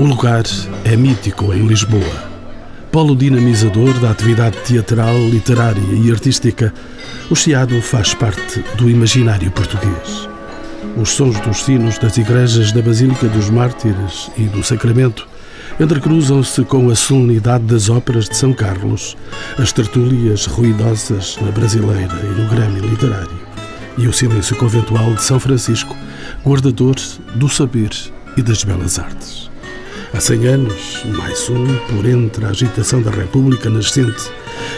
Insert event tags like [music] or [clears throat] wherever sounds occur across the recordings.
O lugar é mítico em Lisboa. Polo dinamizador da atividade teatral, literária e artística, o Chiado faz parte do imaginário português. Os sons dos sinos das igrejas da Basílica dos Mártires e do Sacramento entrecruzam-se com a solenidade das óperas de São Carlos, as tertúlias ruidosas na Brasileira e no Grêmio Literário, e o silêncio conventual de São Francisco, guardador do saber e das belas artes. Há 100 anos, mais um, por entre a agitação da República nascente,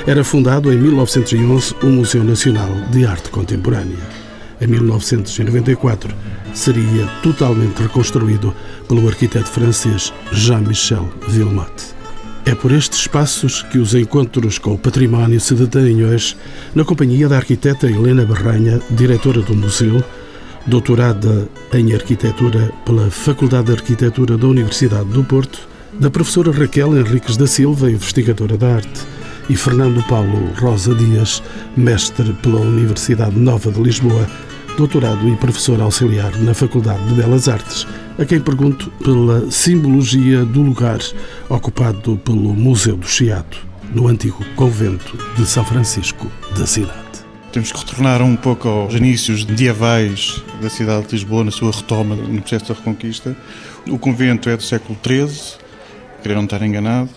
era fundado em 1911 o Museu Nacional de Arte Contemporânea. Em 1994, seria totalmente reconstruído pelo arquiteto francês Jean-Michel Villemotte. É por estes espaços que os encontros com o património se detêm hoje, na companhia da arquiteta Helena Barranha, diretora do museu, doutorada em arquitetura pela Faculdade de Arquitetura da Universidade do Porto, da professora Raquel Henriques da Silva, investigadora da arte, e Fernando Paulo Rosa Dias, mestre pela Universidade Nova de Lisboa, doutorado e professor auxiliar na Faculdade de Belas Artes, a quem pergunto pela simbologia do lugar ocupado pelo Museu do Chiado, no antigo convento de São Francisco da cidade. Temos que retornar um pouco aos inícios medievais da cidade de Lisboa, na sua retoma no processo da Reconquista. O convento é do século XIII, querer não estar enganado,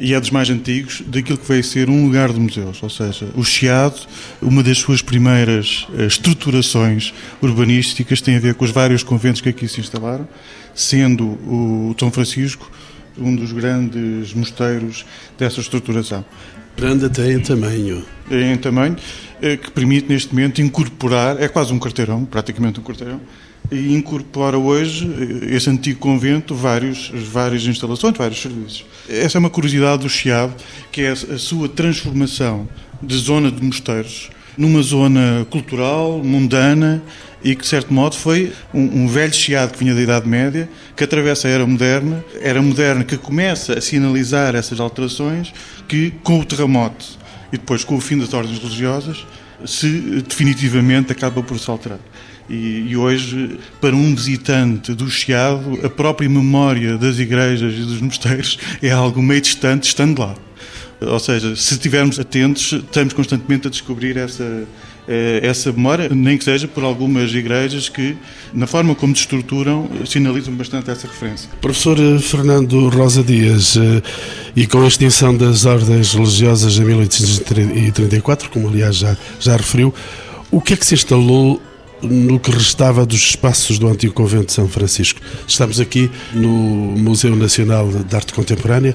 e é dos mais antigos daquilo que veio ser um lugar de museus, ou seja, o Chiado, uma das suas primeiras eh, estruturações urbanísticas tem a ver com os vários conventos que aqui se instalaram, sendo o São Francisco um dos grandes mosteiros dessa estruturação. Grande até em tamanho. É em tamanho, eh, que permite neste momento incorporar, é quase um quarteirão, praticamente um quarteirão, e incorpora hoje eh, esse antigo convento vários, várias instalações, vários serviços. Essa é uma curiosidade do Chiado, que é a sua transformação de zona de mosteiros numa zona cultural, mundana e que, de certo modo, foi um, um, velho chiado que vinha da Idade Média, que atravessa a Era Moderna, Era Moderna que começa a sinalizar essas alterações, que com o terremoto e depois com o fim das ordens religiosas, se definitivamente acaba por se alterar. E, e, hoje, para um visitante do Chiado, a própria memória das igrejas e dos mosteiros é algo meio distante, estando lá. Ou seja, se estivermos atentos, estamos constantemente a descobrir essa, essa memória, nem que seja por algumas igrejas que, na forma como se estruturam, sinalizam bastante essa referência. Professor Fernando Rosa Dias, eh, e com a extinção das ordens religiosas em 1834, como aliás já, já referiu, o que é que se instalou no que restava dos espaços do antigo convento de São Francisco. Estamos aqui no Museu Nacional de Arte Contemporânea,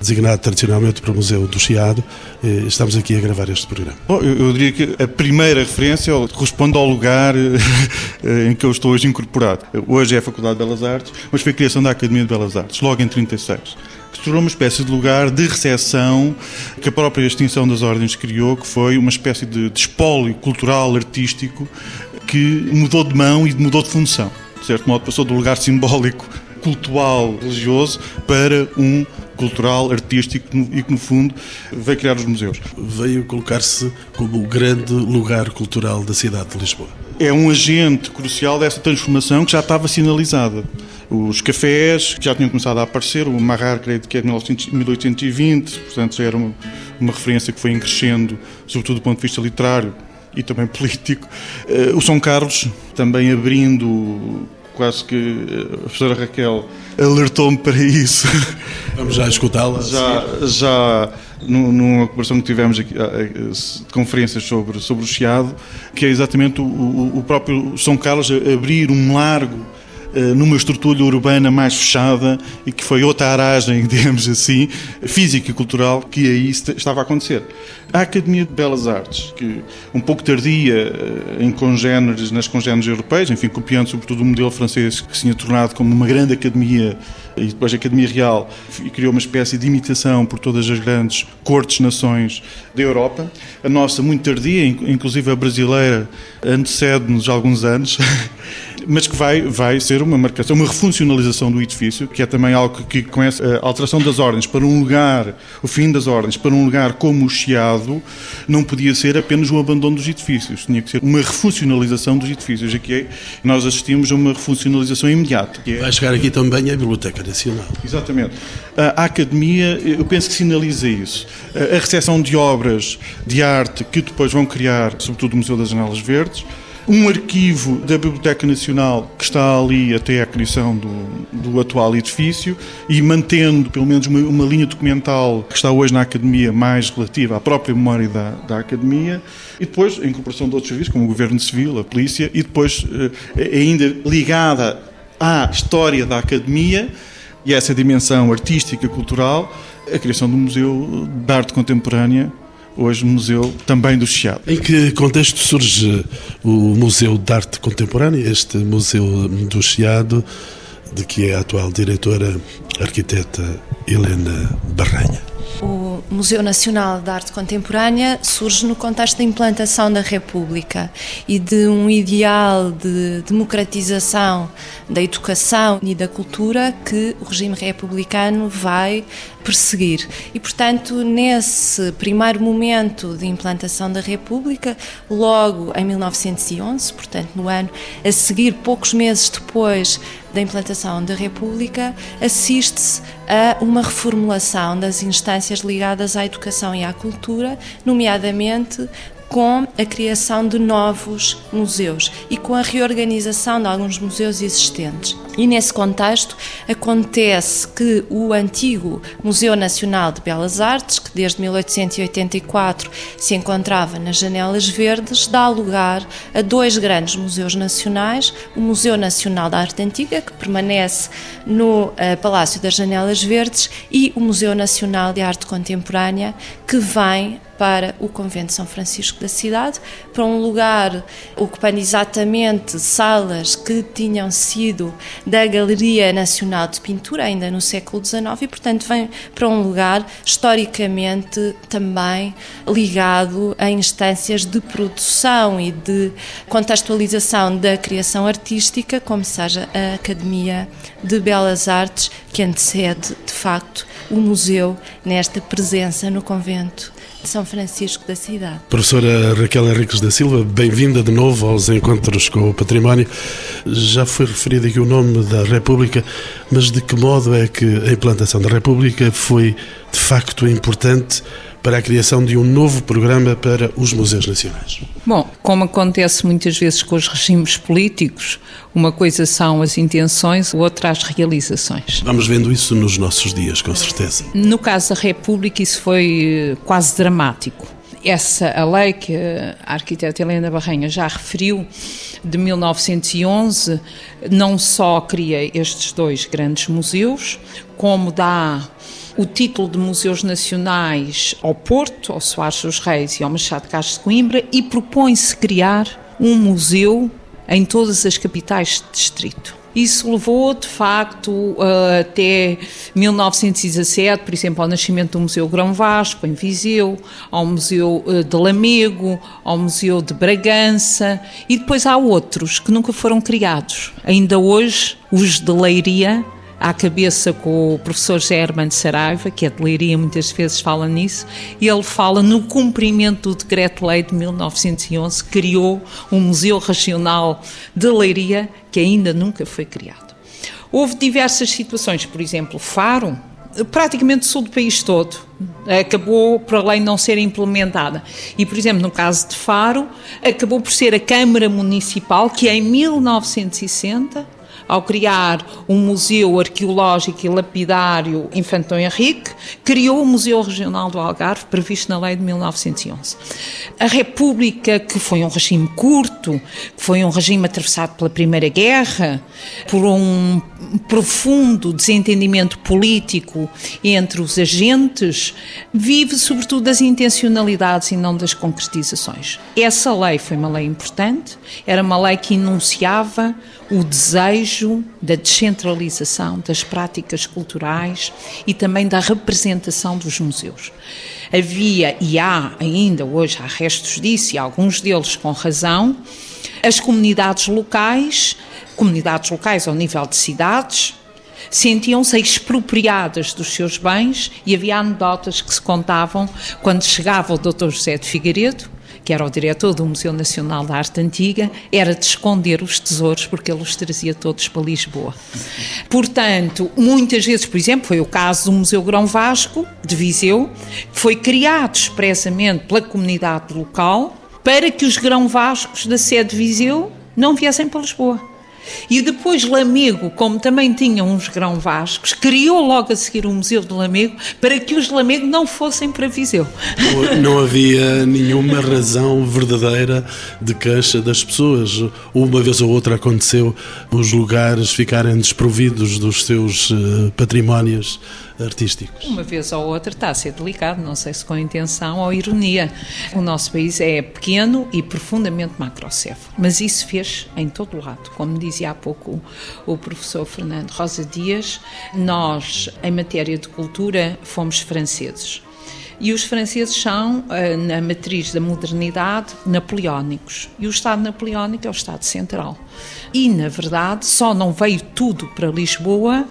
designado tradicionalmente para o Museu do Chiado. Estamos aqui a gravar este programa. Bom, eu, eu diria que a primeira referência corresponde ao lugar [laughs] eh, em que eu estou hoje incorporado. Hoje é a Faculdade de Belas Artes, mas foi a criação da Academia de Belas Artes, logo em 36 que se tornou uma espécie de lugar de recepção que a própria extinção das ordens criou, que foi uma espécie de, de espólio cultural, artístico, que mudou de mão e mudou de função. De certo modo, passou do lugar simbólico, cultural, religioso, para um cultural, artístico e que, no fundo, veio criar os museus. Veio colocar-se como o grande lugar cultural da cidade de Lisboa. É um agente crucial dessa transformação que já estava sinalizada. Os cafés que já tinham começado a aparecer, o Marrar, creio que é de 1820, portanto já era uma, uma referência que foi crescendo, sobretudo do ponto de vista literário, e também [laughs] político. Eh, o São Carlos também abrindo quase que eh, a professora Raquel alertou-me para isso. [laughs] Vamos já escutá-la. Já, já numa conversação que tivemos aqui, de conferências sobre, sobre o Chiado, que é exatamente o, o, próprio São Carlos abrir um largo eh, numa estrutura urbana mais fechada e que foi outra aragem, [laughs] digamos assim, física e cultural que aí estava a acontecer. A Academia de Belas Artes, que um pouco tardia eh, em congêneres, nas congêneres europeias, enfim, copiando sobretudo o modelo francês que se tinha tornado como uma grande academia e depois a Academia Real criou uma espécie de imitação por todas as grandes cortes-nações da Europa. A nossa, muito tardia, inclusive a brasileira, antecede-nos alguns anos. [laughs] mas que vai, vai ser uma marcação, uma refuncionalização do edifício, que é também algo que, essa alteração das ordens para um lugar, o fim das ordens, para um lugar como o Chiado, não podia ser apenas o abandono dos edifícios, tinha que ser uma refuncionalização dos edifícios. Aqui é, nós assistimos a uma refuncionalização imediata. É... Vai chegar aqui também a Biblioteca Exatamente. A Academia, eu penso que sinaliza isso. A recepção de obras de arte que depois vão criar, sobretudo o Museu das Janelas Verdes, um arquivo da Biblioteca Nacional que está ali até a criação do, do atual edifício e mantendo pelo menos uma, uma, linha documental que está hoje na Academia mais relativa à própria memória da, da Academia e depois a incorporação de outros serviços como o Governo Civil, a Polícia e depois eh, ainda ligada à história da Academia e essa dimensão artística, cultural, a criação do Museu de Arte Contemporânea hoje Museu também do Chiado. Em que contexto surge o Museu de Arte Contemporânea, este Museu do Chiado, de que é a atual diretora, arquiteta Helena Barranha? O Museu Nacional de Arte Contemporânea surge no contexto da implantação da República e de um ideal de democratização da educação e da cultura que o regime republicano vai perseguir. E, portanto, nesse primeiro momento de implantação da República, logo em 1911, portanto, no ano a seguir, poucos meses depois da implantação da República, assiste-se a uma reformulação das instâncias ligadas à educação e à cultura, nomeadamente com a criação de novos museus e com a reorganização de alguns museus existentes. E nesse contexto acontece que o antigo Museu Nacional de Belas Artes, que desde 1884 se encontrava nas Janelas Verdes, dá lugar a dois grandes museus nacionais: o Museu Nacional da Arte Antiga, que permanece no uh, Palácio das Janelas Verdes, e o Museu Nacional de Arte Contemporânea, que vem para o Convento São Francisco da cidade, para um lugar ocupando exatamente salas que tinham sido da Galeria Nacional de Pintura, ainda no século XIX, e portanto vem para um lugar historicamente também ligado a instâncias de produção e de contextualização da criação artística, como seja a Academia de Belas Artes, que antecede de facto o museu nesta presença no convento São Francisco da cidade. Professora Raquel Henriques da Silva, bem-vinda de novo aos Encontros com o Património. Já foi referido aqui o nome da República, mas de que modo é que a implantação da República foi de facto importante para a criação de um novo programa para os museus nacionais? Bom, como acontece muitas vezes com os regimes políticos, uma coisa são as intenções, outra as realizações. Vamos vendo isso nos nossos dias, com certeza. No caso da República, isso foi eh, quase dramático. Essa a lei que a arquiteta Helena Barranha já referiu, de 1911, não só cria estes dois grandes museus, como dá o título de Museus Nacionais ao Porto, ao Soares dos Reis e ao Machado de Castro de Coimbra e propõe-se criar um museu em todas as capitais de distrito. Isso levou, de facto, até 1917, por exemplo, ao nascimento do Museu Grão Vasco, em Viseu, ao Museu eh, de Lamego, ao Museu de Bragança, e depois há outros que nunca foram criados. Ainda hoje, os de Leiria, à cabeça com o professor Germán de Saraiva, que é de Leiria, muitas vezes fala nisso, e ele fala no cumprimento do Decreto-Lei de 1911, criou um Museu Regional de Leiria, que ainda nunca foi criado. Houve diversas situações, por exemplo, Faro, praticamente sul do país todo, acabou por a lei não ser implementada. E, por exemplo, no caso de Faro, acabou por ser a Câmara Municipal que em 1960 ao criar um museu arqueológico e lapidário Infantão Henrique, criou o Museu Regional do Algarve, previsto na lei de 1911. A República, que foi um regime curto, que foi um regime atravessado pela Primeira Guerra, por um profundo desentendimento político entre os agentes, vive sobretudo das intencionalidades e não das concretizações. Essa lei foi uma lei importante, era uma lei que enunciava o desejo da descentralização das práticas culturais e também da representação dos museus. Havia e há ainda hoje há restos disso e alguns deles com razão as comunidades locais comunidades locais ao nível de cidades, sentiam-se expropriadas dos seus bens e havia anedotas que se contavam quando chegava o Dr. José de Figueiredo, que era o diretor do Museu Nacional da Arte Antiga, era de esconder os tesouros porque ele os trazia todos para Lisboa. Portanto, muitas vezes, por exemplo, foi o caso do Museu Grão Vasco, de Viseu, que foi criado expressamente pela comunidade local para que os grão vascos da sede de Viseu não viessem para Lisboa. E depois Lamego, como também tinha uns grão vascos, criou logo a seguir o Museu de Lamego para que os Lamego não fossem para Viseu. Não havia nenhuma razão verdadeira de queixa das pessoas. Uma vez ou outra aconteceu os lugares ficarem desprovidos dos seus eh, patrimónios artísticos. Uma vez ou outra está a ser delicado, não sei se com intenção ou ironia. O nosso país é pequeno e profundamente macrocéfalo, mas isso fez em todo o lado. Como dizia há pouco o, o professor Fernando Rosa Dias, nós, em matéria de cultura, fomos franceses. E os franceses são, eh, na matriz da modernidade, napoleónicos. E o Estado napoleónico é o Estado Central. E, na verdade, só não veio tudo para Lisboa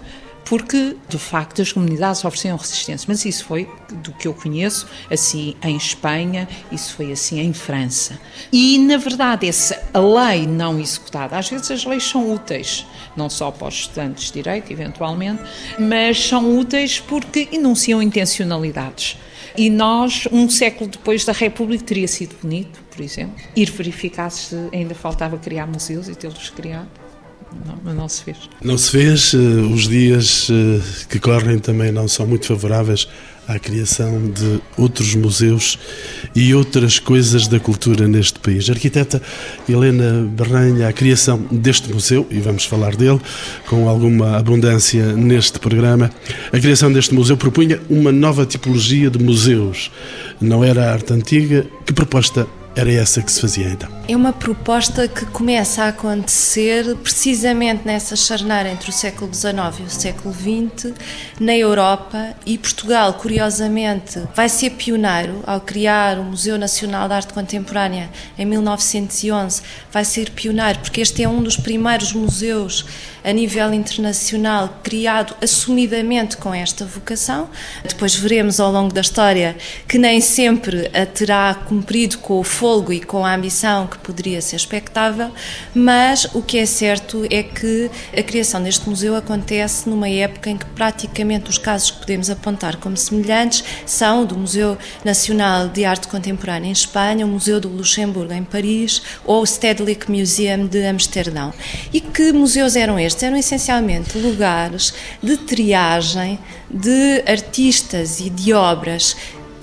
porque de facto as comunidades ofereciam resistência. Mas isso foi, do que eu conheço, assim em Espanha, isso foi assim em França. E na verdade, essa a lei não executada, às vezes as leis são úteis, não só para os estudantes de direito, eventualmente, mas são úteis porque enunciam intencionalidades. E nós, um século depois da República, teria sido bonito, por exemplo, ir verificar se ainda faltava criar museus e tê-los criado. Não, não se fez. Não se fez. Eh, os dias eh, que correm também não são muito favoráveis à criação de outros museus e outras coisas da cultura neste país. A arquiteta Helena Barranha, a criação deste museu, e vamos falar dele com alguma abundância neste programa, a criação deste museu propunha uma nova tipologia de museus. Não era a arte antiga. Que proposta era essa que se fazia então? É uma proposta que começa a acontecer precisamente nessa charneira entre o século XIX e o século XX na Europa e Portugal, curiosamente, vai ser pioneiro ao criar o Museu Nacional de Arte Contemporânea em 1911. Vai ser pioneiro porque este é um dos primeiros museus a nível internacional criado assumidamente com esta vocação. Depois veremos ao longo da história que nem sempre a terá cumprido com o folgo e com a ambição que poderia ser expectável, mas o que é certo é que a criação deste museu acontece numa época em que praticamente os casos que podemos apontar como semelhantes são do Museu Nacional de Arte Contemporânea em Espanha, o Museu do Luxemburgo em Paris ou o Stedelijk Museum de Amsterdão. E que museus eram estes? eram essencialmente lugares de triagem de artistas e de obras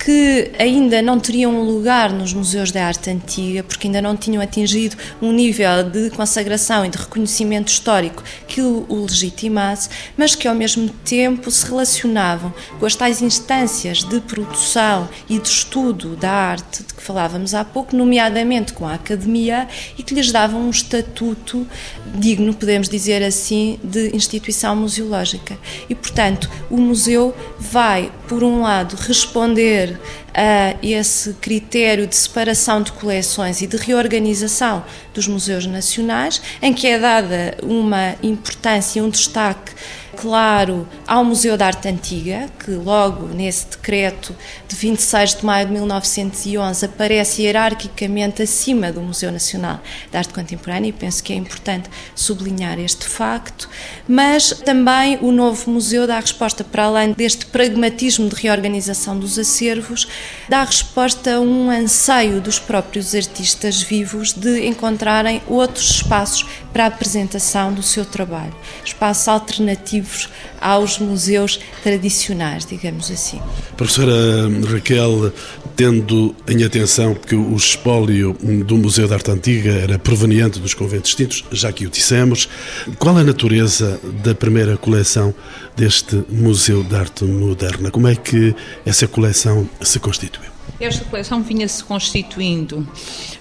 que ainda não teriam um lugar nos museus da arte antiga, porque ainda não tinham atingido um nível de consagração e de reconhecimento histórico que o, legitimasse, mas que ao mesmo tempo se relacionavam com as tais instâncias de produção e de estudo da arte de que falávamos há pouco, nomeadamente com a academia, e que lhes davam um estatuto digno, podemos dizer assim, de instituição museológica. E, portanto, o museu vai, por um lado, responder a esse critério de separação de coleções e de reorganização dos museus nacionais, em que é dada uma importância, um destaque claro ao Museu da Arte Antiga, que logo nesse decreto de 26 de maio de 1911 aparece hierarquicamente acima do Museu Nacional de Arte Contemporânea, e penso que é importante sublinhar este facto, mas também o novo museu dá resposta, para além deste pragmatismo de reorganização dos acervos, dá resposta a um anseio dos próprios artistas vivos de encontrarem outros espaços para a apresentação do seu trabalho, espaços alternativos aos museus tradicionais, digamos assim. Professora Raquel, tendo em atenção que o espólio do Museu da Arte Antiga era proveniente dos conventos extintos, já que o dissemos, qual a natureza da primeira coleção deste Museu de Arte Moderna? Como é que essa coleção se constituiu? Esta coleção vinha-se constituindo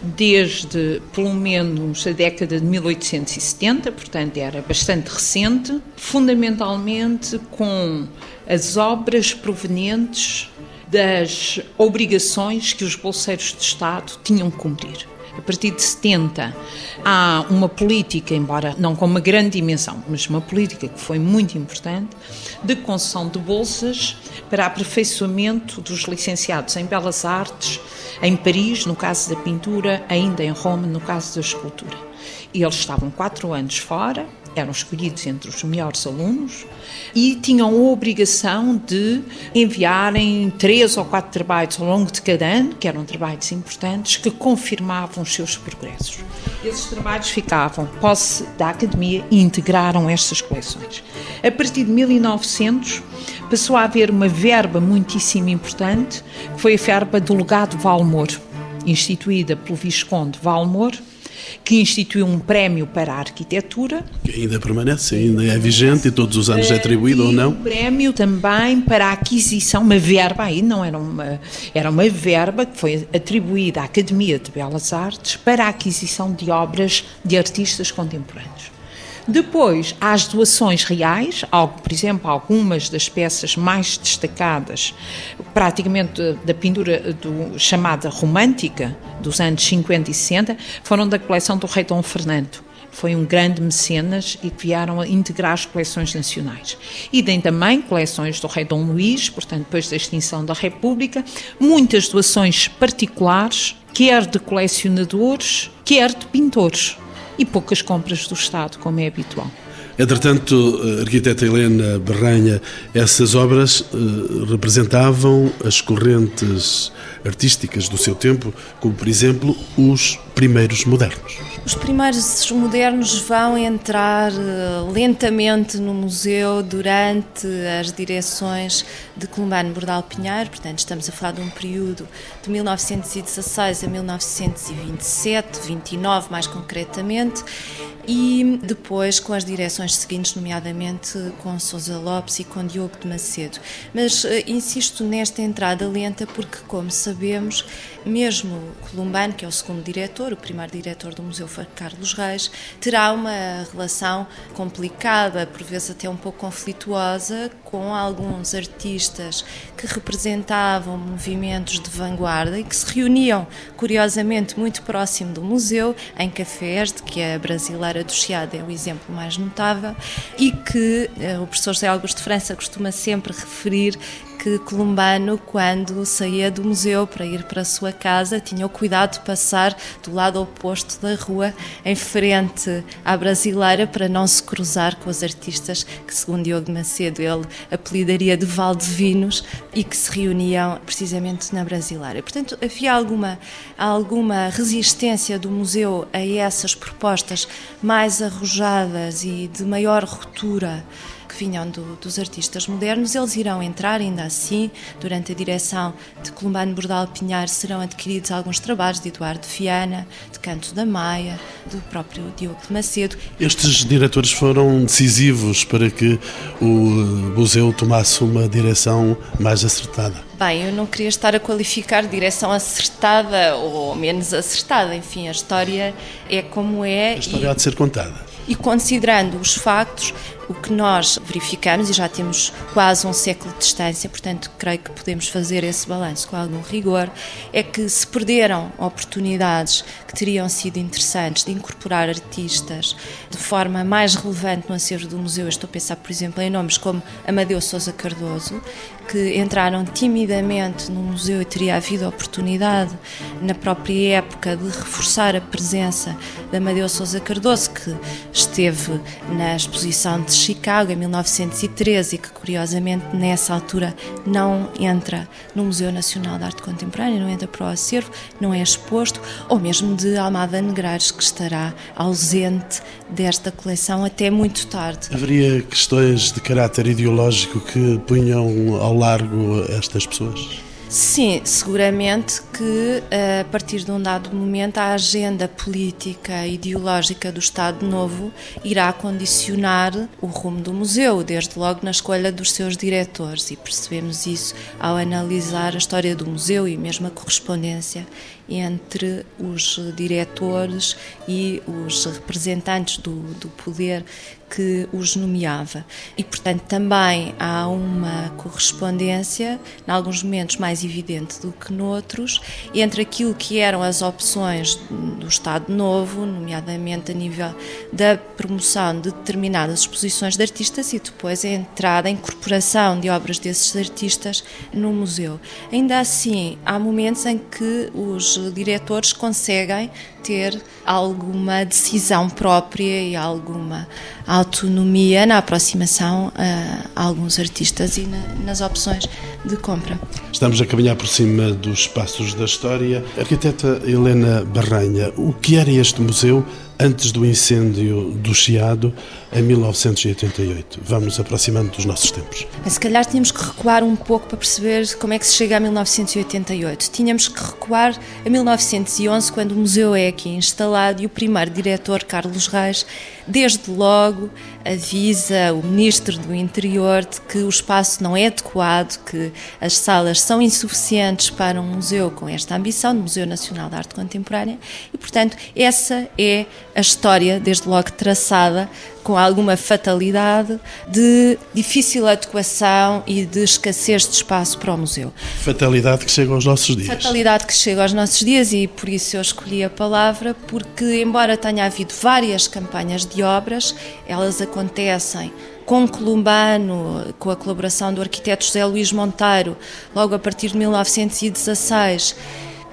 desde pelo menos a década de 1870, portanto era bastante recente, fundamentalmente com as obras provenientes das obrigações que os bolseiros de Estado tinham que cumprir. A partir de 70 há uma política, embora não com uma grande dimensão, mas uma política que foi muito importante, de concessão de bolsas para aperfeiçoamento dos licenciados em Belas Artes, em Paris, no caso da pintura, ainda em Roma, no caso da escultura. E eles estavam quatro anos fora, eram escolhidos entre os melhores alunos e tinham a obrigação de enviarem três ou quatro trabalhos ao longo de cada ano, que eram trabalhos importantes, que confirmavam os seus progressos. Esses trabalhos ficavam posse da Academia e integraram estas coleções. A partir de 1900, passou a haver uma verba muitíssimo importante, que foi a verba do legado Valmor, instituída pelo Visconde Valmor, que instituiu um prémio para a arquitetura. Que ainda permanece, ainda é vigente e todos os anos é atribuído e ou não? um prémio também para a aquisição, uma verba, aí não era uma, era uma verba que foi atribuída à Academia de Belas Artes para a aquisição de obras de artistas contemporâneos. Depois, há as doações reais, por exemplo, algumas das peças mais destacadas, praticamente da pintura do, chamada romântica, dos anos 50 e 60, foram da coleção do rei Dom Fernando foi um grande mecenas e que vieram a integrar as coleções nacionais. E tem também coleções do rei Dom Luís, portanto, depois da extinção da República, muitas doações particulares, quer de colecionadores, quer de pintores e poucas compras do Estado, como é habitual. Entretanto, arquiteta Helena Berranha, essas obras uh, representavam as correntes artísticas do seu tempo, como por exemplo os primeiros modernos. Os primeiros modernos vão entrar uh, lentamente no museu durante as direções de Columbano Bordal Pinheiro, portanto estamos a falar de um período de 1916 a 1927, 29 mais concretamente, e depois com as direções seguintes, nomeadamente com Sousa Lopes e com Diogo de Macedo. Mas uh, insisto nesta entrada lenta porque, como sabemos, mesmo Columbano, que é o segundo diretor, o primeiro diretor do Museu Carlos Reis, terá uma relação complicada, por vezes até um pouco conflituosa, com alguns artistas que representavam movimentos de vanguarda e que se reuniam, curiosamente, muito próximo do museu, em cafés, de que a brasileira do Chiado é o exemplo mais notável, e que eh, o professor José Augusto de França costuma sempre referir que Columbano, quando saía do museu para ir para a sua casa, tinha o cuidado de passar do lado oposto da rua, em frente à brasileira, para não se cruzar com os artistas que, segundo Diogo Macedo, ele apelidaria de Valdevinos e que se reuniam precisamente na brasileira. Portanto, havia alguma, alguma resistência do museu a essas propostas mais arrojadas e de maior ruptura que vinham do, dos artistas modernos, eles irão entrar ainda assim, durante a direção de Columbano Bordal Pinhar, serão adquiridos alguns trabalhos de Eduardo Viana, de Canto da Maia, do próprio Diogo de Macedo. Estes diretores foram decisivos para que o museu tomasse uma direção mais acertada. Bem, eu não queria estar a qualificar direção acertada ou menos acertada, enfim, a história é como é. A história e... há de ser contada. E considerando os factos, o que nós verificamos, e já temos quase um século de distância, portanto, creio que podemos fazer esse balanço com algum rigor, é que se perderam oportunidades que teriam sido interessantes de incorporar artistas de forma mais relevante no acervo do museu. Eu estou a pensar, por exemplo, em nomes como Amadeu Sousa Cardoso, que entraram timidamente no museu e teria havido oportunidade, na própria época, de reforçar a presença de Amadeu Sousa Cardoso, que esteve na exposição de Chicago em 1913 e que, curiosamente, nessa altura não entra no Museu Nacional de Arte Contemporânea, não entra para o acervo, não é exposto, ou mesmo de Almada Negreiros, que estará ausente desta coleção até muito tarde. Haveria questões de caráter ideológico que punham ao largo estas pessoas? Sim, seguramente que eh, a partir de um dado momento a agenda política e ideológica do Estado Novo irá condicionar o rumo do museu, desde logo na escolha dos seus diretores, e percebemos isso ao analisar a história do museu e mesmo a correspondência entre os diretores e os representantes do, do poder que os nomeava. E, portanto, também há uma correspondência, em alguns momentos mais evidente do que noutros, entre aquilo que eram as opções do Estado Novo, nomeadamente a nível da promoção de determinadas exposições de artistas e depois a entrada, a incorporação de obras desses artistas no museu. Ainda assim, há momentos em que os diretores conseguem ter alguma decisão própria e alguma autonomia na aproximação a, alguns artistas e na, nas opções de compra. Estamos a caminhar por cima dos passos da história. Arquiteta Helena Barranha, o que era este museu antes do incêndio do Chiado em 1988. Vamos aproximando dos nossos tempos. Se calhar tínhamos que recuar um pouco para perceber como é que se chega a 1988. Tínhamos que recuar a 1911, quando o museu é aqui instalado e o primeiro diretor, Carlos Reis, desde logo avisa o Ministro do Interior de que o espaço não é adequado, que as salas são insuficientes para um museu com esta ambição, do Museu Nacional de Arte Contemporânea, e, portanto, essa é a história, desde logo traçada, com alguma fatalidade, de difícil adequação e de escassez de espaço para o museu. Fatalidade que chega aos nossos dias. Fatalidade que chega aos nossos dias e por isso eu escolhi a palavra, porque embora tenha havido várias campanhas de obras, elas acontecem com Columbano, com a colaboração do arquiteto José Luís Monteiro, logo a partir de 1916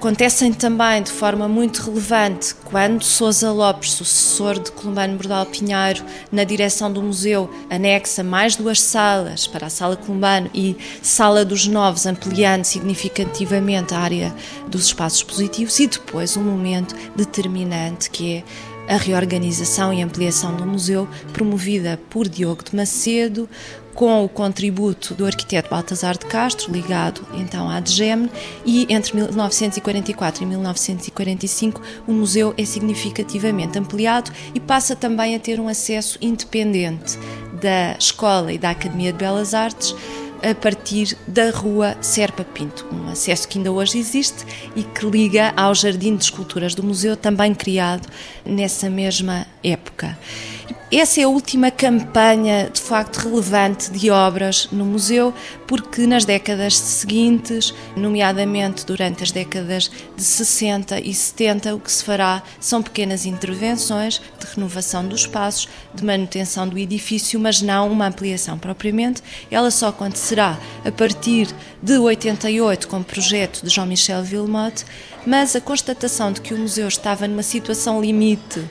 Acontecem também de forma muito relevante quando Sousa Lopes, sucessor de Columbano Bordal Pinheiro, na direção do museu, anexa mais duas salas para a Sala Columbano e Sala dos Novos, ampliando significativamente a área dos espaços expositivos, e depois um momento determinante que é a reorganização e ampliação do museu, promovida por Diogo de Macedo, com o contributo do arquiteto Baltasar de Castro, ligado então à DGEM, e entre 1944 e 1945 o museu é significativamente ampliado e passa também a ter um acesso independente da Escola e da Academia de Belas Artes a partir da rua Serpa Pinto, um acesso que ainda hoje existe e que liga ao Jardim de Esculturas do Museu, também criado nessa mesma época. Essa é a última campanha de facto relevante de obras no museu, porque nas décadas seguintes, nomeadamente durante as décadas de 60 e 70, o que se fará são pequenas intervenções de renovação dos espaços, de manutenção do edifício, mas não uma ampliação propriamente. Ela só acontecerá a partir de 88 com o projeto de Jean-Michel Villemotte, mas a constatação de que o museu estava numa situação limite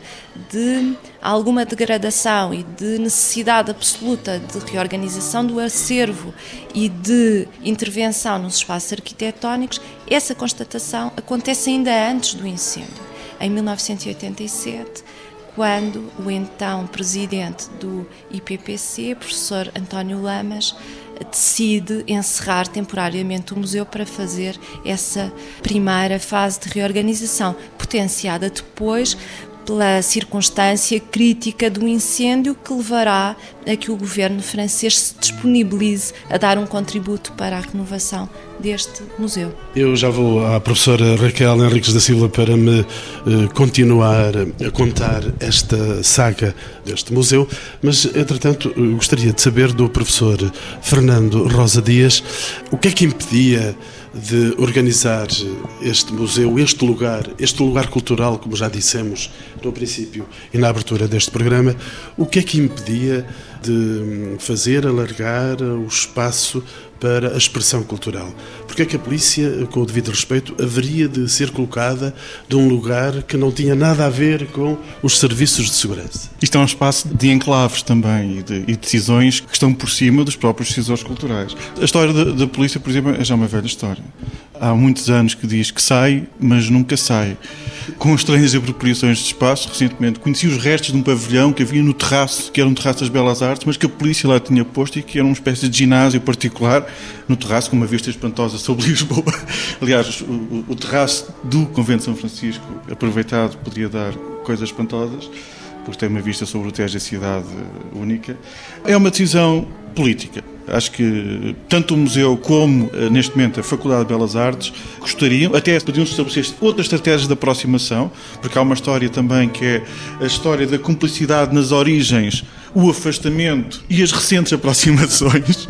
de alguma degradação e de necessidade absoluta de reorganização do acervo e de intervenção nos espaços arquitetónicos, essa constatação acontece ainda antes do incêndio. Em 1987, quando o então presidente do IPPC, professor António Lamas, decide encerrar temporariamente o museu para fazer essa primeira fase de reorganização, potenciada depois pela circunstância crítica do incêndio que levará a que o governo francês se disponibilize a dar um contributo para a renovação deste museu. Eu já vou à professora Raquel Henriques da Silva para me eh, continuar a contar esta saga deste museu, mas entretanto gostaria de saber do professor Fernando Rosa Dias o que é que impedia de organizar este museu, este lugar, este lugar cultural, como já dissemos no princípio e na abertura deste programa, o que é que impedia de fazer alargar o espaço para a expressão cultural. Porque é que a polícia, com o devido respeito, haveria de ser colocada num lugar que não tinha nada a ver com os serviços de segurança? Isto é um espaço de enclaves também e de, e decisões que estão por cima dos próprios decisores culturais. A história da polícia, por exemplo, é já uma velha história. Há muitos anos que diz que sai, mas nunca sai com estranhas apropriações de espaço. Recentemente conheci os restos de um pavilhão que havia no terraço, que era um terraço das Belas Artes, mas que a polícia lá tinha posto e que era uma espécie de ginásio particular no terraço, com uma vista espantosa sobre [laughs] Lisboa. Aliás, o, o terraço do Convento de São Francisco, aproveitado, poderia dar coisas espantosas, porque tem uma vista sobre o Tejo, a cidade única. É uma decisão política. Acho que tanto o museu como, eh, neste momento, a Faculdade de Belas Artes gostariam, até podiam estabelecer outras estratégias de aproximação, porque há uma história também que é a história da cumplicidade nas origens o afastamento e as recentes [laughs] aproximações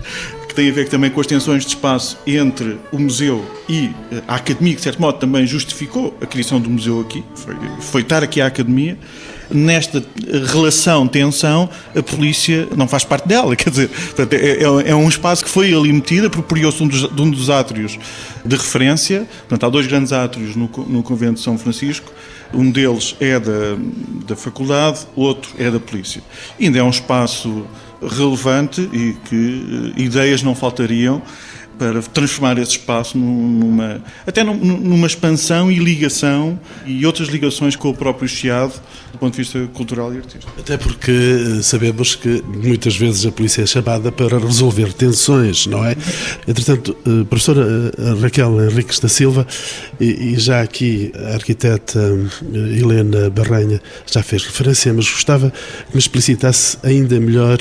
que tem a ver também com as tensões de espaço entre o museu e eh, a academia, que de certo modo também justificou a criação do museu aqui, foi, foi estar aqui à academia. Nesta relação, tensão, a polícia não faz parte dela, [laughs] quer dizer, portanto, é, é, é um espaço que foi ali metido, apropriou-se um dos, de um dos átrios de referência, portanto, há dois grandes átrios no, no convento de São Francisco, um deles é da, da faculdade, outro é da polícia. E ainda é um espaço relevante e que eh, ideias não faltariam para transformar esse espaço numa até numa expansão e ligação e outras ligações com o próprio Chiado do ponto de vista cultural e artístico. Até porque eh, sabemos que muitas vezes a polícia é chamada para resolver tensões, não é? Entretanto, eh, professora eh, Raquel Henriques da Silva e já aqui a arquiteta Helena Barranha já fez referência, mas gostava que me explicitasse ainda melhor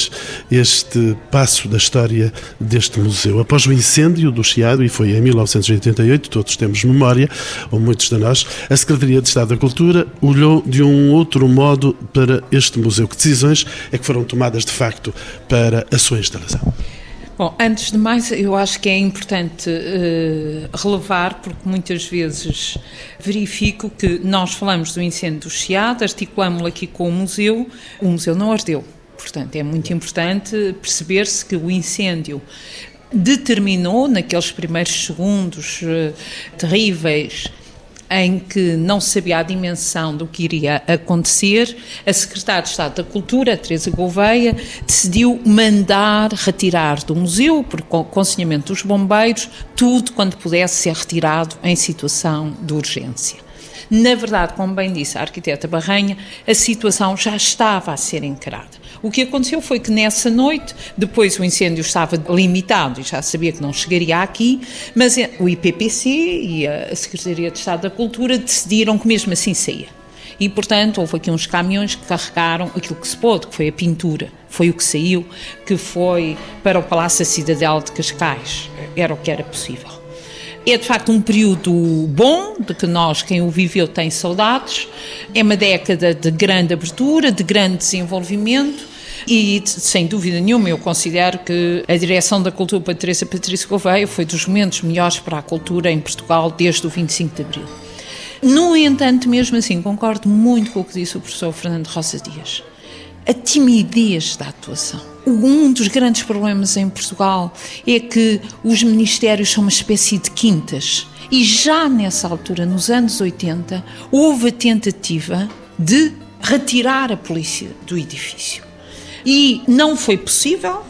este passo da história deste museu. Após o incêndio do Chiado, e foi em 1988, todos temos memória, ou muitos de nós, a Secretaria de Estado da Cultura olhou de um outro modo para este museu? Que decisões é que foram tomadas de facto para a sua instalação? Bom, antes de mais, eu acho que é importante uh, relevar, porque muitas vezes verifico que nós falamos do incêndio do Chiado, articulamos-lo aqui com o museu, o museu não ardeu. Portanto, é muito importante perceber-se que o incêndio determinou, naqueles primeiros segundos uh, terríveis, em que não sabia a dimensão do que iria acontecer, a Secretária de Estado da Cultura, Teresa Gouveia, decidiu mandar retirar do museu, por conselhamento dos bombeiros, tudo quando pudesse ser retirado em situação de urgência. Na verdade, como bem disse a arquiteta Barranha, a situação já estava a ser encarada. O que aconteceu foi que nessa noite, depois o incêndio estava limitado e já sabia que não chegaria aqui, mas o IPPC e a Secretaria de Estado da Cultura decidiram que mesmo assim saía. E, portanto, houve aqui uns caminhões que carregaram aquilo que se pôde, que foi a pintura, foi o que saiu, que foi para o Palácio da Cidadela de Cascais. Era o que era possível. É de facto um período bom, de que nós, quem o viveu, tem saudades. É uma década de grande abertura, de grande desenvolvimento. E, sem dúvida nenhuma, eu considero que a direção da cultura para Teresa Patrícia Gouveia foi dos momentos melhores para a cultura em Portugal desde o 25 de Abril. No entanto, mesmo assim, concordo muito com o que disse o professor Fernando Rosa Dias. A timidez da atuação. Um dos grandes problemas em Portugal é que os ministérios são uma espécie de quintas. E já nessa altura, nos anos 80, houve a tentativa de retirar a polícia do edifício. E não foi possível,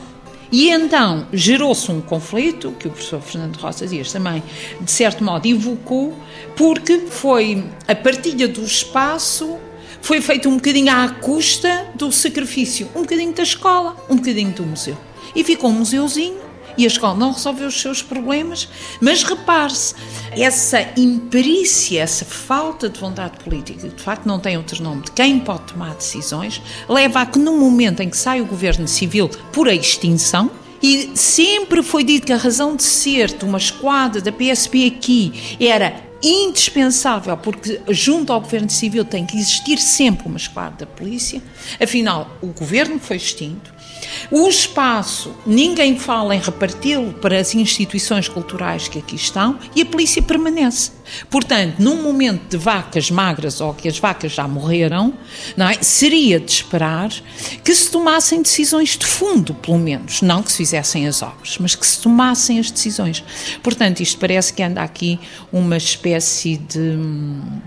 e então gerou-se um conflito, que o professor Fernando Rosa Dias também, de certo modo, evocou, porque foi a partilha do espaço foi feita um bocadinho à custa do sacrifício, um bocadinho da escola, um bocadinho do museu. E ficou um museuzinho e a escola não resolveu os seus problemas, mas repare-se, essa imperícia, essa falta de vontade política, de facto não tem outro nome, de quem pode tomar decisões, leva a que no momento em que sai o governo civil por extinção, e sempre foi dito que a razão de ser de uma esquadra da PSP aqui era indispensável, porque junto ao Governo Civil tem que existir sempre uma esquadra da polícia. Afinal, o governo foi extinto, o espaço, ninguém fala em reparti-lo para as instituições culturais que aqui estão e a polícia permanece. Portanto, num momento de vacas magras ou que as vacas já morreram, é? seria de esperar que se tomassem decisões de fundo, pelo menos. Não que se fizessem as obras, mas que se tomassem as decisões. Portanto, isto parece que anda aqui uma espécie de hum,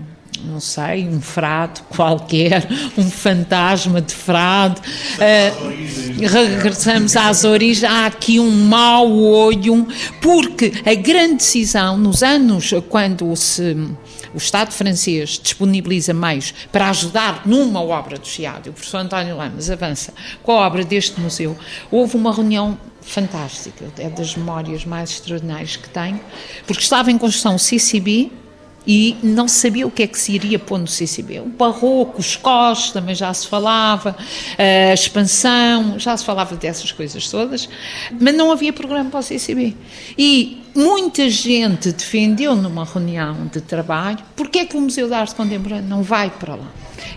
não sei, um frade qualquer, [laughs] um fantasma de frade. Uh, regressamos às origens, há aqui um mau olho, porque a grande decisão, nos anos quando se, o Estado francês disponibiliza meios para ajudar numa obra do Chiado, o professor António Lamas avança com a obra deste museu, houve uma reunião fantástica, é das memórias mais extraordinárias que tenho, porque estava em construção o CCB, e não sabia o que é que se iria pôr no CCB. O barroco, os cos, também já se falava, a expansão, já se falava dessas coisas todas, mas não havia programa para o CCB. E muita gente defendeu numa reunião de trabalho porque é que o Museu da Arte Contemporânea não vai para lá.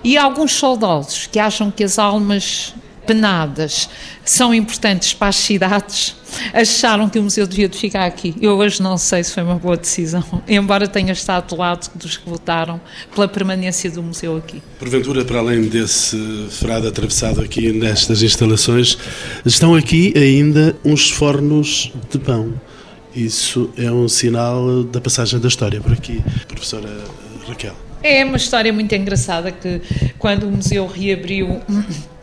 E alguns soldados que acham que as almas penadas são importantes para as cidades, acharam que o museu devia de ficar aqui. Eu hoje não sei se foi uma boa decisão, [laughs] embora tenha estado do lado dos que votaram pela permanência do museu aqui. Porventura, para além desse frado atravessado aqui nestas instalações, estão aqui ainda uns fornos de pão. Isso é um sinal da passagem da história por aqui, professora Raquel. É uma história muito engraçada que quando o museu reabriu [clears throat]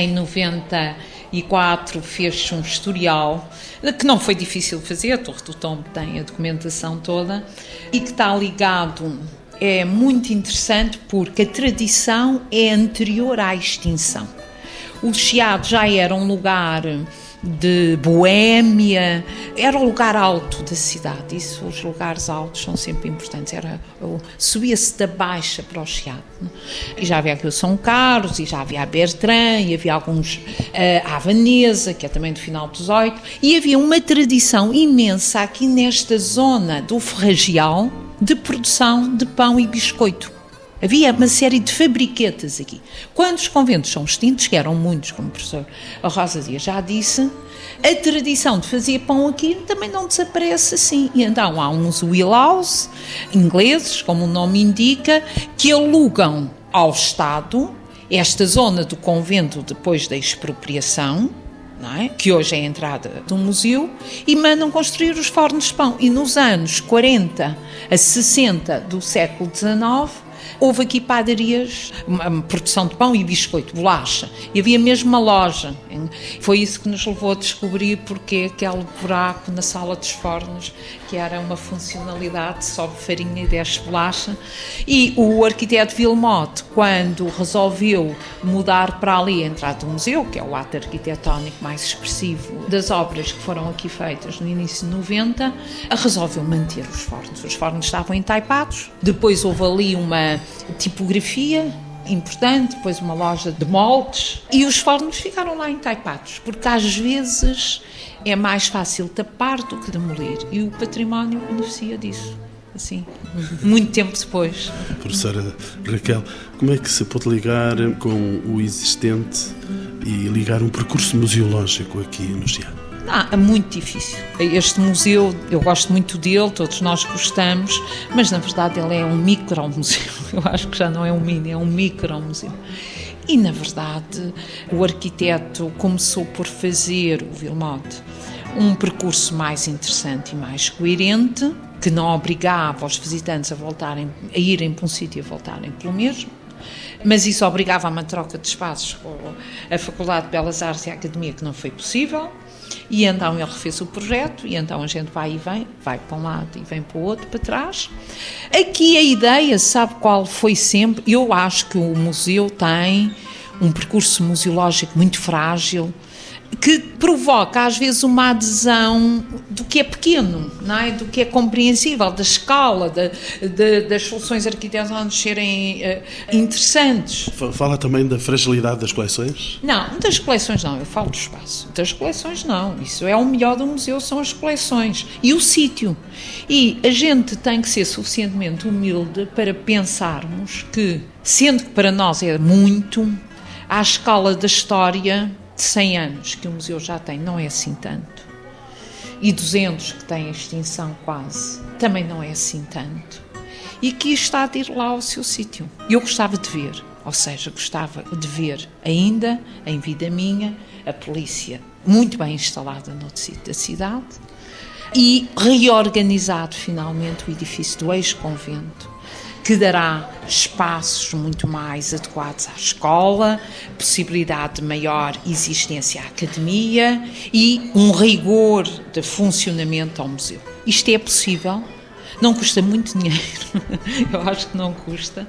em 94 fez-se um historial que não foi difícil fazer, a Torre do Tombo tem a documentação toda e que está ligado é muito interessante porque a tradição é anterior à extinção. O Chiado já era um lugar de Boémia, era o lugar alto da cidade. Isso, os lugares altos são sempre importantes. Era subia-se da baixa para o Chiado. E já havia aqui o São Carlos, e já havia a Bertrand, e havia alguns uh, a Vanessa, que é também do final dos oito, e havia uma tradição imensa aqui nesta zona do Ferragial de produção de pão e biscoito. Havia uma série de fabriquetas aqui. Quando os conventos são extintos, que eram muitos, como o professor Rosa Dias já disse, a tradição de fazer pão aqui também não desaparece assim. E então há uns Willows, ingleses, como o nome indica, que alugam ao Estado esta zona do convento depois da expropriação, é? que hoje é a entrada do museu, e mandam construir os fornos de pão. E nos anos 40 a 60 do século XIX, Houve aqui padarias, produção de pão e biscoito, bolacha, e havia mesmo uma loja. Foi isso que nos levou a descobrir porque aquele buraco na sala dos fornos, que era uma funcionalidade, sobe farinha e desce bolacha. E o arquiteto Vilmote, quando resolveu mudar para ali a entrada do museu, que é o ato arquitetónico mais expressivo das obras que foram aqui feitas no início de 90, resolveu manter os fornos. Os fornos estavam entaipados, depois houve ali uma tipografia importante, depois uma loja de moldes e os fornos ficaram lá entaipados, porque às vezes é mais fácil tapar do que demolir e o património beneficia disso. Assim, muito tempo depois. Professora Raquel, como é que se pode ligar com o existente e ligar um percurso museológico aqui no Chiado? Ah, é muito difícil. Este museu, eu gosto muito dele, todos nós gostamos, mas na verdade ele é um micro-museu. [laughs] Eu acho que já não é um mini, é um micro-museu. E na verdade o arquiteto começou por fazer, o Vilmote, um percurso mais interessante e mais coerente, que não obrigava os visitantes a voltarem, a irem para um sítio e a voltarem pelo mesmo mas isso obrigava a uma troca de espaços com a Faculdade de Belas Artes e a Academia, que não foi possível. E então ele refez o projeto, e então a gente vai e vem, vai para um lado e vem para o outro, para trás. Aqui a ideia, sabe qual foi sempre? Eu acho que o museu tem um percurso museológico muito frágil, que provoca às vezes uma adesão do que é pequeno, não é? do que é compreensível, da escala, das soluções arquitetónicas serem uh, interessantes. Fala também da fragilidade das coleções? Não, das coleções não, eu falo do espaço. Das coleções não, isso é o melhor do museu, são as coleções e o sítio. E a gente tem que ser suficientemente humilde para pensarmos que, sendo que para nós é muito, à escala da história 100 anos que o museu já tem não é assim tanto. E 200 que tem a extinção quase, também não é assim tanto. E que está de ir lá ao seu sítio. Eu gostava de ver, ou seja, gostava de ver ainda, em vida minha, a polícia muito bem instalada no sítio da cidade e reorganizado finalmente o edifício do ex-convento que dará espaços muito mais adequados à escola, possibilidade de maior existência à academia e um rigor de funcionamento ao museu. Isto é possível, não custa muito dinheiro, [laughs] eu acho que não custa,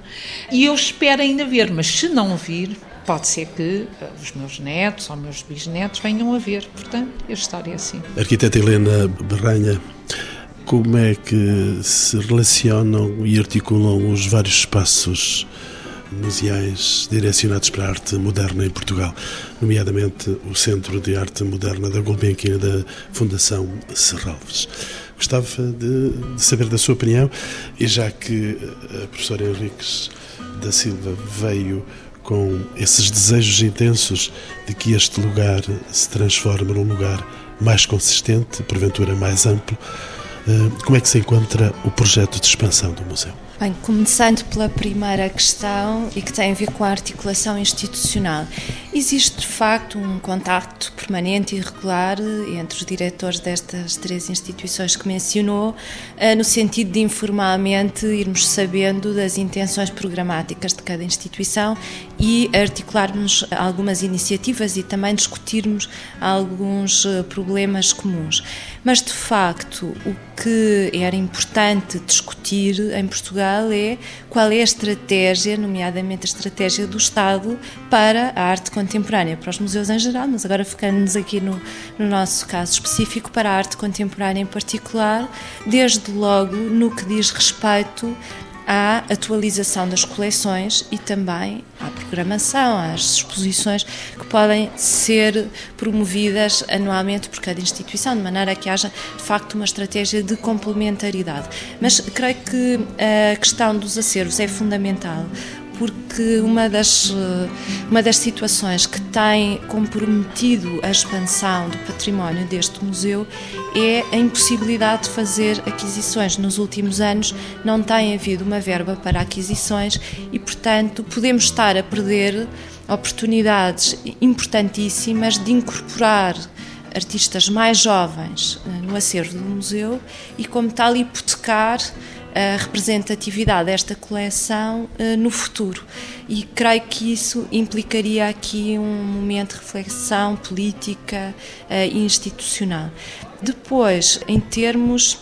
e eu espero ainda ver, mas se não vir, pode ser que eh, os meus netos ou meus bisnetos venham a ver. Portanto, a história é assim. Arquiteta Helena Berranha, como é que se relacionam e articulam os vários espaços museais direcionados para a arte moderna em Portugal, nomeadamente o Centro de Arte Moderna da Gulbenkian da Fundação Serralves. Gostava de, de, saber da sua opinião e já que a professora Henriques da Silva veio com esses desejos intensos de que este lugar se transforme num lugar mais consistente, porventura mais amplo. Eh, como é que se encontra o projeto de expansão do museu? Bem, começando pela primeira questão e que tem a ver com a articulação institucional. Existe de facto um contacto permanente e regular entre os diretores destas três instituições que mencionou, eh, no sentido de informalmente irmos sabendo das intenções programáticas de cada instituição e articularmos algumas iniciativas e também discutirmos alguns eh, problemas comuns. Mas de facto, o que era importante discutir em Portugal é qual é a estratégia, nomeadamente a estratégia do Estado para a arte contemporânea, para os museus em geral, mas agora focando-nos aqui no, no nosso caso específico, para a arte contemporânea em particular, desde logo no que diz respeito à atualização das coleções e também à programação, às exposições que podem ser promovidas anualmente por cada instituição, de maneira que haja de facto uma estratégia de complementaridade. Mas creio que a questão dos acervos é fundamental porque uma das, uma das situações que tem comprometido a expansão do património deste museu é a impossibilidade de fazer aquisições. Nos últimos anos não tem havido uma verba para aquisições e, portanto, podemos estar a perder oportunidades importantíssimas de incorporar artistas mais jovens eh, no acervo do museu e, como tal, hipotecar a representatividade desta coleção uh, no futuro. E creio que isso implicaria aqui um momento de reflexão política uh, e institucional. Depois, em termos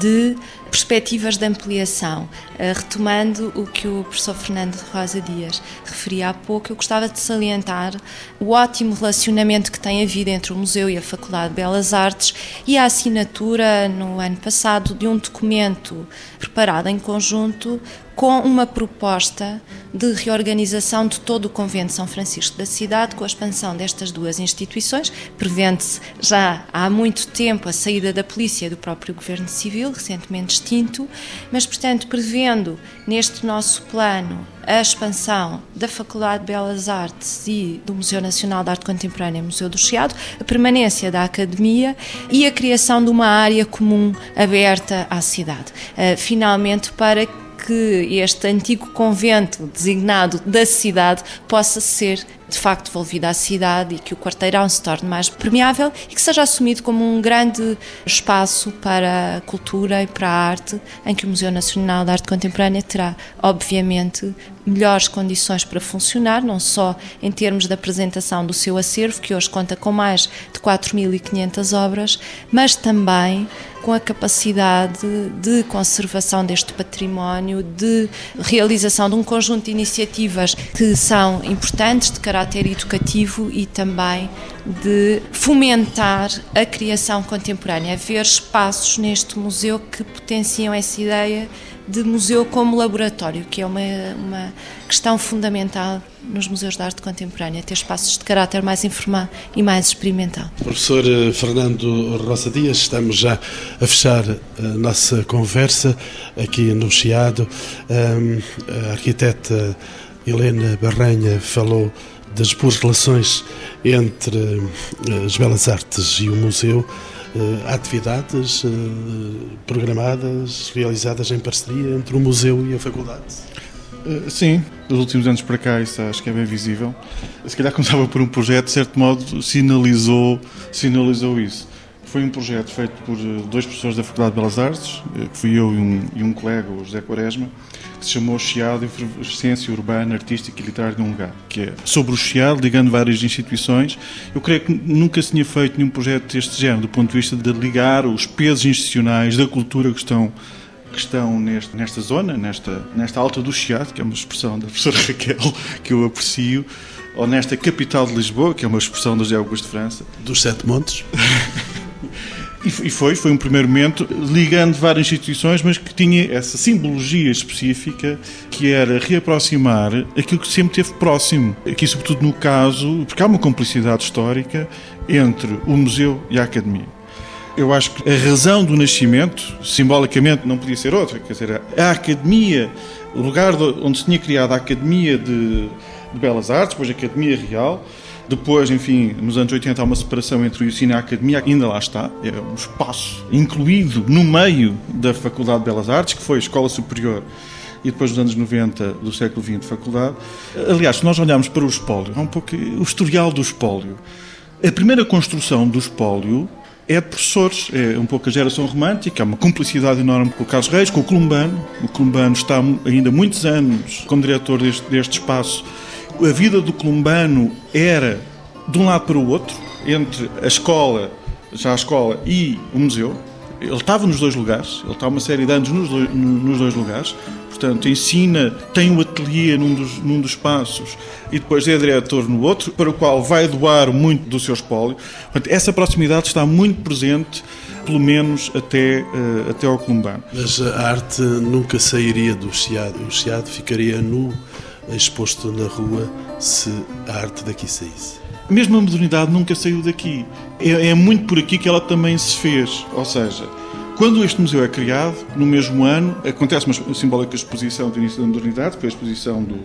de perspectivas de ampliação. Eh, retomando o que o professor Fernando Rosa Dias referia há pouco, eu gostava de salientar o ótimo relacionamento que tem havido entre o Museu e a Faculdade de Belas Artes e a assinatura no ano passado de um documento preparado em conjunto com uma proposta de reorganização de todo o Convento São Francisco da cidade, com a expansão destas duas instituições. Prevende-se já há muito tempo a saída da polícia do próprio Governo Civil, recentemente extinto, mas, portanto, prevendo neste nosso plano a expansão da Faculdade de Belas Artes e do Museu Nacional de Arte Contemporânea Museu do Chiado, a permanência da Academia e a criação de uma área comum aberta à cidade. Uh, finalmente, para que este antigo convento designado da cidade possa ser de facto devolvido à cidade e que o quarteirão se torne mais permeável e que seja assumido como um grande espaço para a cultura e para a arte, em que o Museu Nacional de Arte Contemporânea terá, obviamente, melhores condições para funcionar, não só em termos da apresentação do seu acervo, que hoje conta com mais de 4.500 obras, mas também com a capacidade de conservação deste património, de realização de um conjunto de iniciativas que são importantes de caráter educativo e também de fomentar a criação contemporânea, haver espaços neste museu que potenciam essa ideia de museu como laboratório, que é uma, uma questão fundamental nos museus de arte contemporânea, ter espaços de caráter mais informal e mais experimental. Professor eh, Fernando Rosa Dias, estamos já a fechar a nossa conversa aqui no Chiado. A arquiteta Helena Barranha falou das boas relações entre eh, as belas artes e o museu, eh, atividades eh, programadas, realizadas em parceria entre o museu e a faculdade? Sim, dos últimos anos para cá isso acho que é bem visível. Se calhar começava por um projeto, de certo modo, sinalizou, sinalizou isso. Foi um projeto feito por dois professores da Faculdade de Belas Artes, que fui eu e um, e um colega, o José Quaresma, que se chamou Chiado Efervescência Urbana, Artística e Literária de um Lugar, que é sobre o Chiado, ligando várias instituições. Eu creio que nunca se tinha feito nenhum projeto deste género, do ponto de vista de ligar os pesos institucionais da cultura que estão que estão neste, nesta zona, nesta, nesta alta do Chiado, que é uma expressão da professora [laughs] Raquel, que eu aprecio, ou nesta capital de Lisboa, que é uma expressão do José Augusto de França. Dos Sete Montes. [laughs] E foi, foi um primeiro momento ligando várias instituições, mas que tinha essa simbologia específica que era reaproximar aquilo que sempre teve próximo. Aqui, sobretudo no caso, porque há uma complicidade histórica entre o museu e a academia. Eu acho que a razão do nascimento, simbolicamente, não podia ser outra. Quer dizer, a Academia, o lugar onde se tinha criado a Academia de, de Belas Artes, depois a Academia Real, depois, enfim, nos anos 80 há uma separação entre o ensino e a academia, ainda lá está, é um espaço incluído no meio da Faculdade de Belas Artes, que foi a Escola Superior e depois dos anos 90 do século XX de faculdade. Aliás, se nós olharmos para o espólio, é um pouco o historial do espólio. A primeira construção do espólio é professores, é um pouco a geração romântica, há uma cumplicidade enorme com o Carlos Reis, com o Columbano. O Columbano está ainda muitos anos como diretor deste, deste espaço a vida do columbano era de um lado para o outro, entre a escola, já a escola, e o museu. Ele estava nos dois lugares, ele está uma série de anos nos dois, nos dois lugares, portanto, ensina, tem um ateliê num dos, num dos espaços e depois é diretor no outro, para o qual vai doar muito do seu espólio. Portanto, essa proximidade está muito presente, pelo menos até, uh, até ao Columbano. Mas a arte nunca sairia do Chiado, o Chiado ficaria nu exposto na rua se a arte daqui saísse. Mesmo a modernidade nunca saiu daqui. É, é, muito por aqui que ela também se fez. Ou seja, quando este museu é criado, no mesmo ano, acontece uma simbólica exposição do início da modernidade, que foi a exposição dos,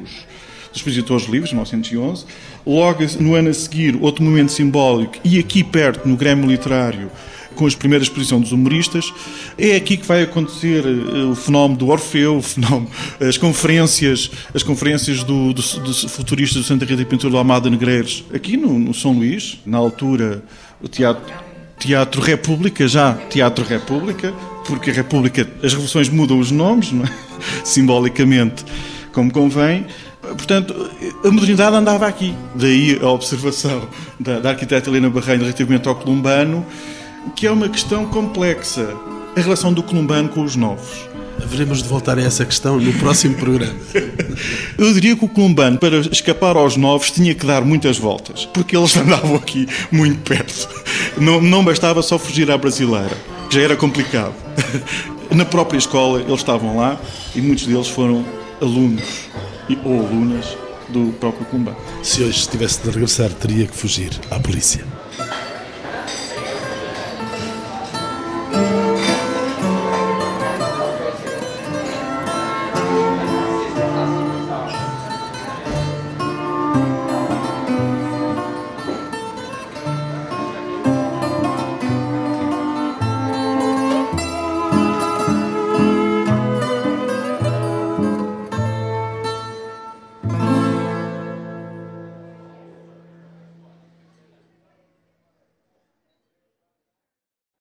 dos expositores livres, 1911. Logo no ano a seguir, outro momento simbólico, e aqui perto, no Grêmio Literário, com a primeira exposição dos humoristas. É aqui que vai acontecer eh, o fenómeno do Orfeu, o fenómeno, as conferências, as conferências do, do, dos futuristas do Santa Rita e Pintura do Almada Negreiros, aqui no, no São Luís, na altura o Teatro, teatro República, já Teatro República, porque a República, as revoluções mudam os nomes, é? [laughs] simbolicamente, como convém. Portanto, a modernidade andava aqui. Daí a observação da, da arquiteta Helena Barreiro relativamente ao columbano que é uma questão complexa. A relação do columbano com os novos. Haveremos de voltar a essa questão no próximo programa. [laughs] Eu diria que o columbano, para escapar aos novos, tinha que dar muitas voltas, porque eles andavam aqui muito perto. Não, não bastava só fugir à brasileira, já era complicado. Na própria escola, eles estavam lá e muitos deles foram alunos ou alunas do próprio columbano. Se hoje tivesse de regressar, teria que fugir à polícia.